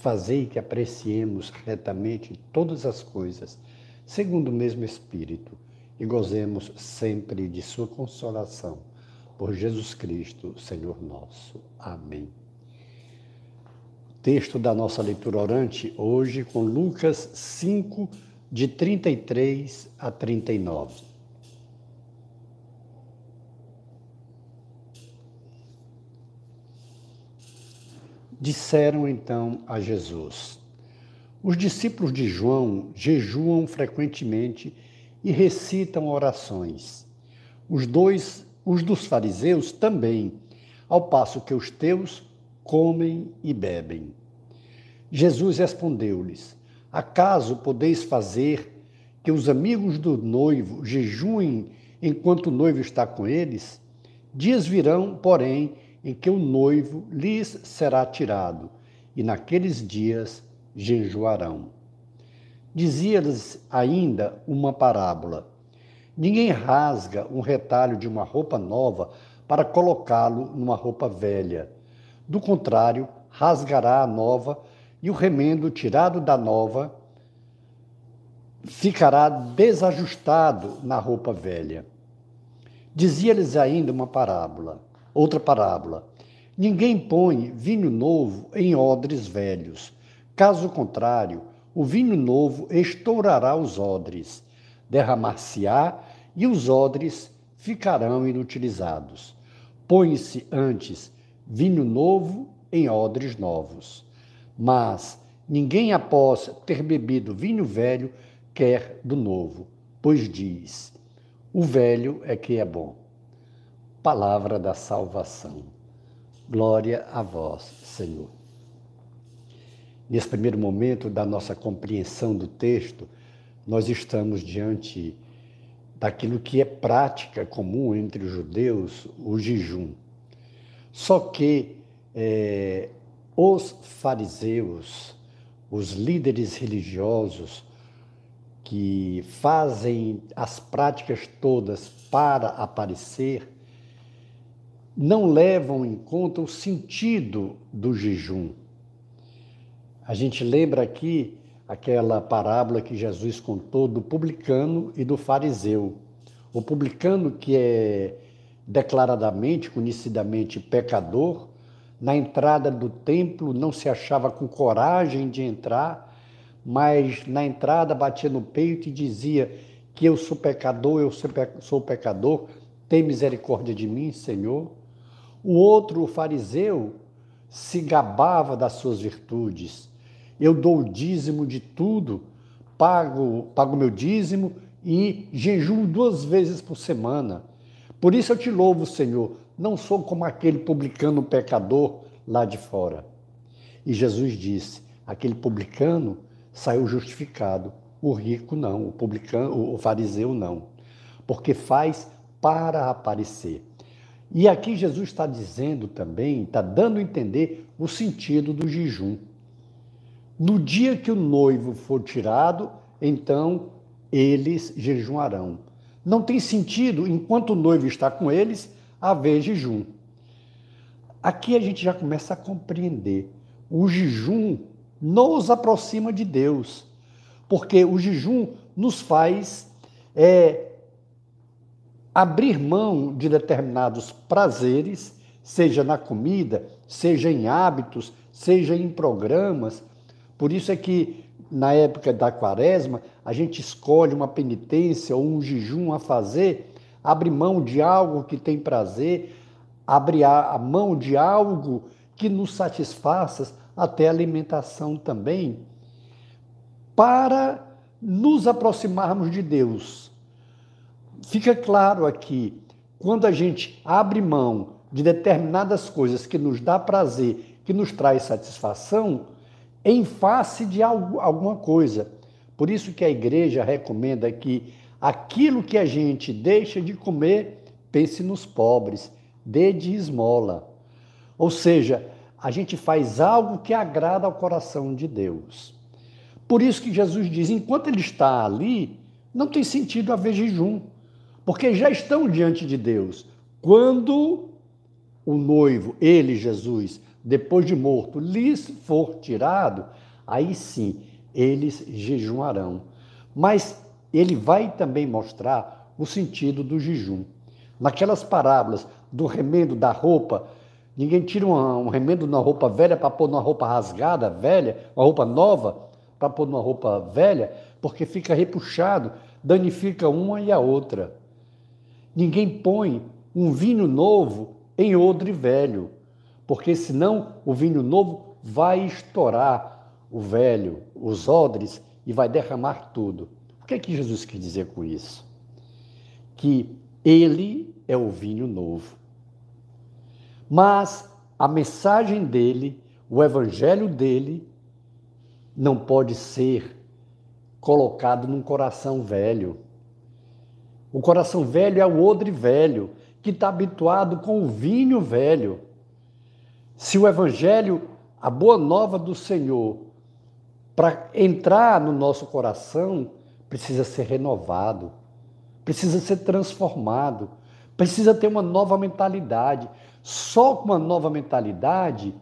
Fazei que apreciemos retamente todas as coisas, segundo o mesmo Espírito, e gozemos sempre de Sua consolação. Por Jesus Cristo, Senhor nosso. Amém. Texto da nossa leitura orante hoje com Lucas 5, de 33 a 39. Disseram então a Jesus: Os discípulos de João jejuam frequentemente e recitam orações. Os dois, os dos fariseus também, ao passo que os teus comem e bebem. Jesus respondeu-lhes: Acaso podeis fazer que os amigos do noivo jejuem enquanto o noivo está com eles? Dias virão, porém, em que o noivo lhes será tirado, e naqueles dias jejuarão. Dizia-lhes ainda uma parábola: Ninguém rasga um retalho de uma roupa nova para colocá-lo numa roupa velha. Do contrário, rasgará a nova e o remendo tirado da nova ficará desajustado na roupa velha. Dizia-lhes ainda uma parábola: Outra parábola. Ninguém põe vinho novo em odres velhos. Caso contrário, o vinho novo estourará os odres, derramar-se-á e os odres ficarão inutilizados. Põe-se antes vinho novo em odres novos. Mas ninguém, após ter bebido vinho velho, quer do novo, pois diz: o velho é que é bom palavra da salvação. Glória a vós, Senhor. Nesse primeiro momento da nossa compreensão do texto, nós estamos diante daquilo que é prática comum entre os judeus, o jejum. Só que é, os fariseus, os líderes religiosos, que fazem as práticas todas para aparecer, não levam em conta o sentido do jejum. A gente lembra aqui aquela parábola que Jesus contou do publicano e do fariseu. O publicano, que é declaradamente, conhecidamente pecador, na entrada do templo não se achava com coragem de entrar, mas na entrada batia no peito e dizia que eu sou pecador, eu sou pecador, tem misericórdia de mim, Senhor. O outro, o fariseu, se gabava das suas virtudes. Eu dou o dízimo de tudo, pago, pago meu dízimo e jejuo duas vezes por semana. Por isso eu te louvo, Senhor. Não sou como aquele publicano pecador lá de fora. E Jesus disse: aquele publicano saiu justificado, o rico não, o publicano, o fariseu não, porque faz para aparecer. E aqui Jesus está dizendo também, está dando a entender o sentido do jejum. No dia que o noivo for tirado, então eles jejuarão. Não tem sentido, enquanto o noivo está com eles, haver jejum. Aqui a gente já começa a compreender. O jejum nos aproxima de Deus, porque o jejum nos faz é, abrir mão de determinados prazeres, seja na comida, seja em hábitos, seja em programas. Por isso é que na época da quaresma, a gente escolhe uma penitência ou um jejum a fazer, abre mão de algo que tem prazer, abre a mão de algo que nos satisfaça, até alimentação também, para nos aproximarmos de Deus fica claro aqui, quando a gente abre mão de determinadas coisas que nos dá prazer, que nos traz satisfação, em face de algo, alguma coisa. Por isso que a igreja recomenda que aquilo que a gente deixa de comer, pense nos pobres, dê de esmola. Ou seja, a gente faz algo que agrada ao coração de Deus. Por isso que Jesus diz: enquanto ele está ali, não tem sentido haver jejum, porque já estão diante de Deus. Quando o noivo, ele, Jesus, depois de morto, lhes for tirado, aí sim eles jejuarão. Mas ele vai também mostrar o sentido do jejum. Naquelas parábolas do remendo da roupa, ninguém tira um, um remendo na roupa velha para pôr numa roupa rasgada, velha, uma roupa nova para pôr numa roupa velha, porque fica repuxado, danifica uma e a outra. Ninguém põe um vinho novo em odre velho, porque senão o vinho novo vai estourar o velho, os odres e vai derramar tudo. O que é que Jesus quer dizer com isso? Que ele é o vinho novo. Mas a mensagem dele, o evangelho dele, não pode ser colocado num coração velho. O coração velho é o odre velho, que está habituado com o vinho velho. Se o Evangelho, a boa nova do Senhor, para entrar no nosso coração, precisa ser renovado, precisa ser transformado, precisa ter uma nova mentalidade. Só com uma nova mentalidade,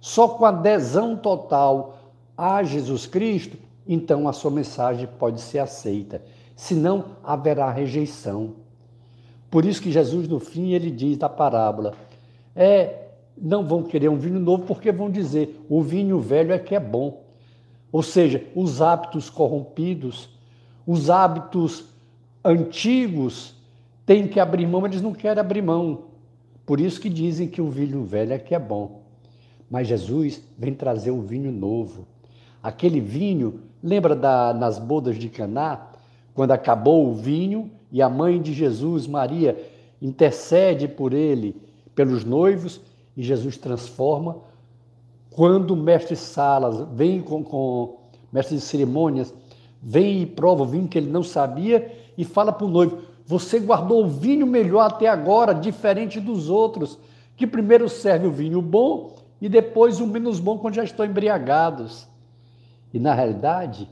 só com adesão total a Jesus Cristo, então a sua mensagem pode ser aceita. Senão haverá rejeição. Por isso que Jesus, no fim, ele diz da parábola: é, não vão querer um vinho novo porque vão dizer o vinho velho é que é bom. Ou seja, os hábitos corrompidos, os hábitos antigos têm que abrir mão, eles não querem abrir mão. Por isso que dizem que o vinho velho é que é bom. Mas Jesus vem trazer o vinho novo. Aquele vinho, lembra da, nas bodas de Caná, quando acabou o vinho, e a mãe de Jesus, Maria, intercede por ele, pelos noivos, e Jesus transforma. Quando o mestre Salas vem com, com mestre de cerimônias, vem e prova o vinho que ele não sabia e fala para o noivo: Você guardou o vinho melhor até agora, diferente dos outros, que primeiro serve o vinho bom e depois o menos bom quando já estão embriagados. E na realidade,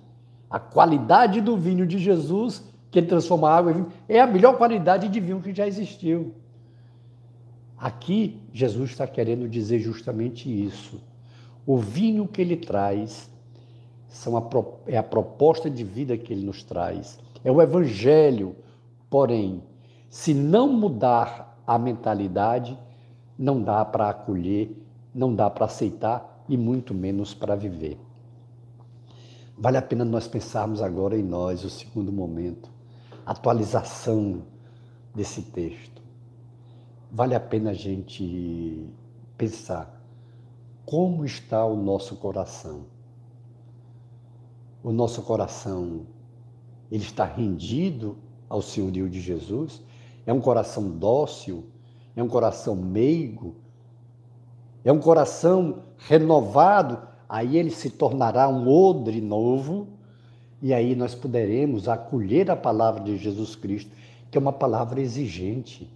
a qualidade do vinho de Jesus que ele transforma a água em vinho, é a melhor qualidade de vinho que já existiu. Aqui, Jesus está querendo dizer justamente isso. O vinho que ele traz são a, é a proposta de vida que ele nos traz, é o evangelho. Porém, se não mudar a mentalidade, não dá para acolher, não dá para aceitar e muito menos para viver. Vale a pena nós pensarmos agora em nós, o segundo momento atualização desse texto. Vale a pena a gente pensar como está o nosso coração. O nosso coração, ele está rendido ao senhorio de Jesus? É um coração dócil? É um coração meigo? É um coração renovado? Aí ele se tornará um odre novo e aí nós poderemos acolher a palavra de Jesus Cristo, que é uma palavra exigente,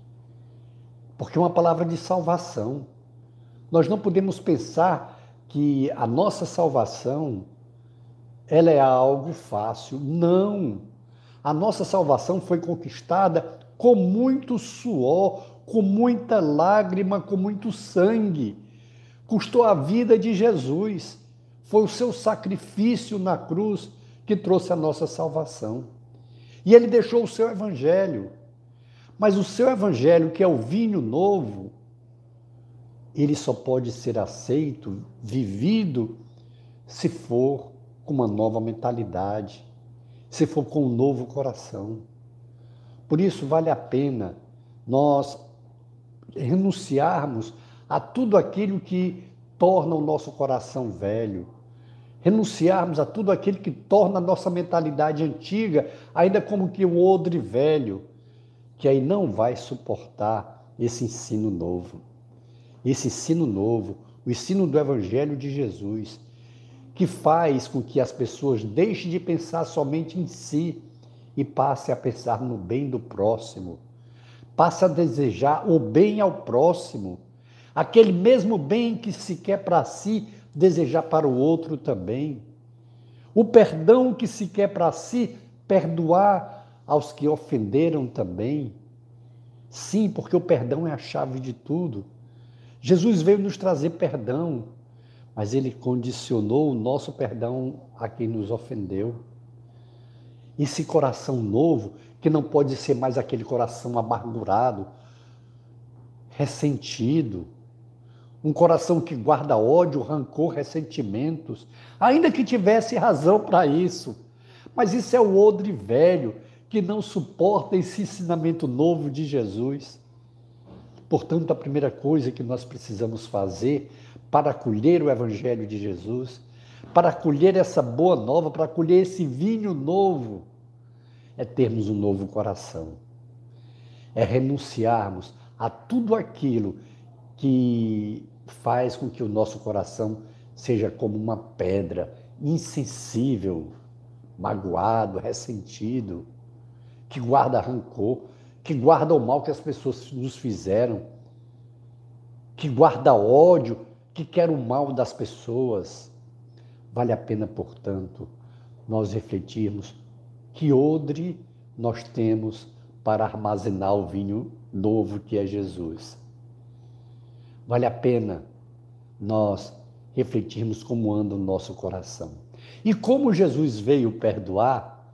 porque é uma palavra de salvação. Nós não podemos pensar que a nossa salvação ela é algo fácil. Não. A nossa salvação foi conquistada com muito suor, com muita lágrima, com muito sangue. Custou a vida de Jesus. Foi o seu sacrifício na cruz que trouxe a nossa salvação. E ele deixou o seu evangelho. Mas o seu evangelho, que é o vinho novo, ele só pode ser aceito, vivido, se for com uma nova mentalidade, se for com um novo coração. Por isso vale a pena nós renunciarmos a tudo aquilo que torna o nosso coração velho, renunciarmos a tudo aquilo que torna a nossa mentalidade antiga ainda como que um odre velho, que aí não vai suportar esse ensino novo. Esse ensino novo, o ensino do Evangelho de Jesus, que faz com que as pessoas deixem de pensar somente em si e passem a pensar no bem do próximo. Passe a desejar o bem ao próximo, aquele mesmo bem que se quer para si, desejar para o outro também. O perdão que se quer para si, perdoar aos que ofenderam também. Sim, porque o perdão é a chave de tudo. Jesus veio nos trazer perdão, mas ele condicionou o nosso perdão a quem nos ofendeu. Esse coração novo, que não pode ser mais aquele coração amargurado, ressentido, um coração que guarda ódio, rancor, ressentimentos, ainda que tivesse razão para isso. Mas isso é o odre velho que não suporta esse ensinamento novo de Jesus. Portanto, a primeira coisa que nós precisamos fazer para acolher o Evangelho de Jesus, para acolher essa boa nova, para acolher esse vinho novo, é termos um novo coração. É renunciarmos a tudo aquilo que faz com que o nosso coração seja como uma pedra, insensível, magoado, ressentido, que guarda rancor, que guarda o mal que as pessoas nos fizeram, que guarda ódio, que quer o mal das pessoas. Vale a pena, portanto, nós refletirmos que odre nós temos para armazenar o vinho novo que é Jesus. Vale a pena nós refletirmos como anda o nosso coração. E como Jesus veio perdoar,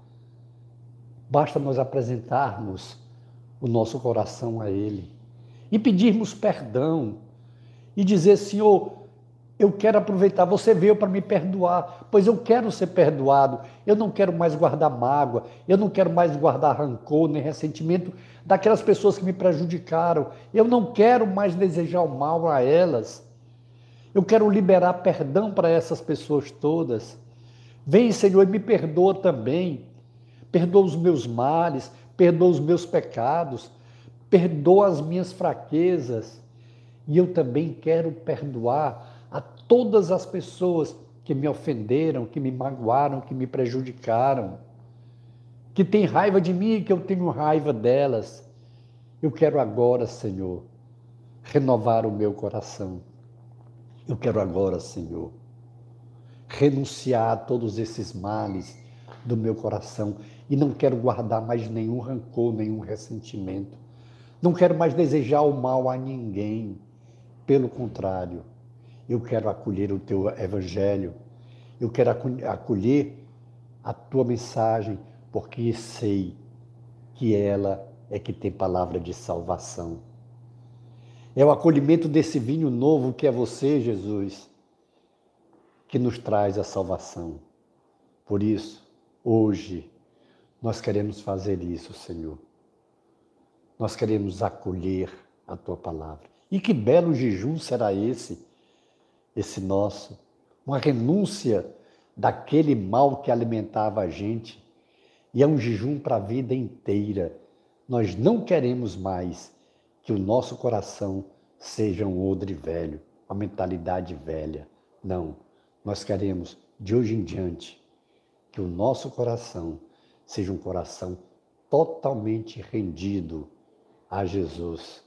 basta nós apresentarmos o nosso coração a Ele e pedirmos perdão e dizer: Senhor, eu quero aproveitar, você veio para me perdoar, pois eu quero ser perdoado, eu não quero mais guardar mágoa, eu não quero mais guardar rancor nem ressentimento daquelas pessoas que me prejudicaram, eu não quero mais desejar o mal a elas, eu quero liberar perdão para essas pessoas todas. Vem, Senhor, e me perdoa também, perdoa os meus males, perdoa os meus pecados, perdoa as minhas fraquezas. E eu também quero perdoar todas as pessoas que me ofenderam, que me magoaram, que me prejudicaram, que têm raiva de mim e que eu tenho raiva delas. Eu quero agora, Senhor, renovar o meu coração. Eu quero agora, Senhor, renunciar a todos esses males do meu coração e não quero guardar mais nenhum rancor, nenhum ressentimento. Não quero mais desejar o mal a ninguém. Pelo contrário, eu quero acolher o teu evangelho, eu quero acolher a tua mensagem, porque sei que ela é que tem palavra de salvação. É o acolhimento desse vinho novo que é você, Jesus, que nos traz a salvação. Por isso, hoje, nós queremos fazer isso, Senhor. Nós queremos acolher a tua palavra. E que belo jejum será esse, esse nosso? Uma renúncia daquele mal que alimentava a gente. E é um jejum para a vida inteira. Nós não queremos mais que o nosso coração seja um odre velho, uma mentalidade velha. Não. Nós queremos, de hoje em diante, que o nosso coração seja um coração totalmente rendido a Jesus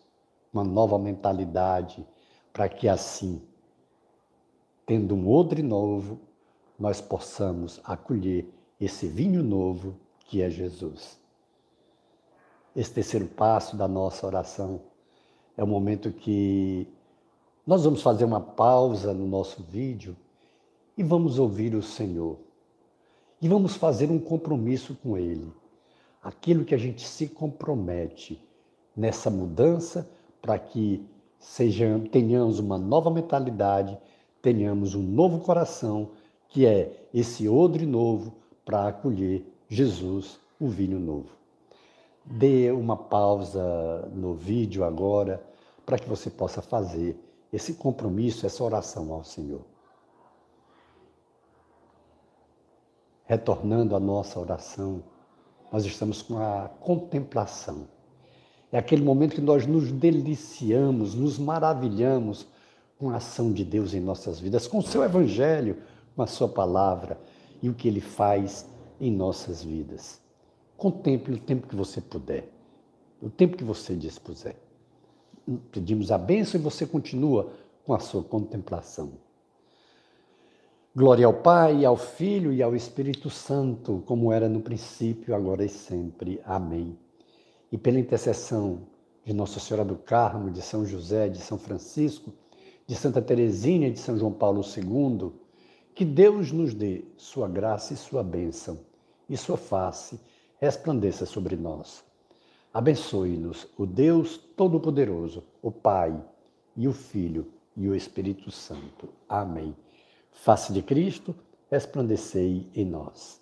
uma nova mentalidade, para que assim, tendo um odre novo, nós possamos acolher esse vinho novo que é Jesus. Esse terceiro passo da nossa oração é o momento que nós vamos fazer uma pausa no nosso vídeo e vamos ouvir o Senhor. E vamos fazer um compromisso com Ele. Aquilo que a gente se compromete nessa mudança para que sejam, tenhamos uma nova mentalidade, tenhamos um novo coração, que é esse odre novo para acolher Jesus, o vinho novo. Dê uma pausa no vídeo agora para que você possa fazer esse compromisso, essa oração ao Senhor. Retornando à nossa oração, nós estamos com a contemplação é aquele momento que nós nos deliciamos, nos maravilhamos com a ação de Deus em nossas vidas, com o seu evangelho, com a Sua palavra e o que Ele faz em nossas vidas. Contemple o tempo que você puder, o tempo que você dispuser. Pedimos a bênção e você continua com a sua contemplação. Glória ao Pai, ao Filho e ao Espírito Santo, como era no princípio, agora e sempre. Amém. E pela intercessão de Nossa Senhora do Carmo, de São José, de São Francisco, de Santa Teresinha e de São João Paulo II, que Deus nos dê sua graça e sua bênção, e sua face resplandeça sobre nós. Abençoe-nos o Deus Todo-Poderoso, o Pai e o Filho e o Espírito Santo. Amém. Face de Cristo, resplandecei em nós.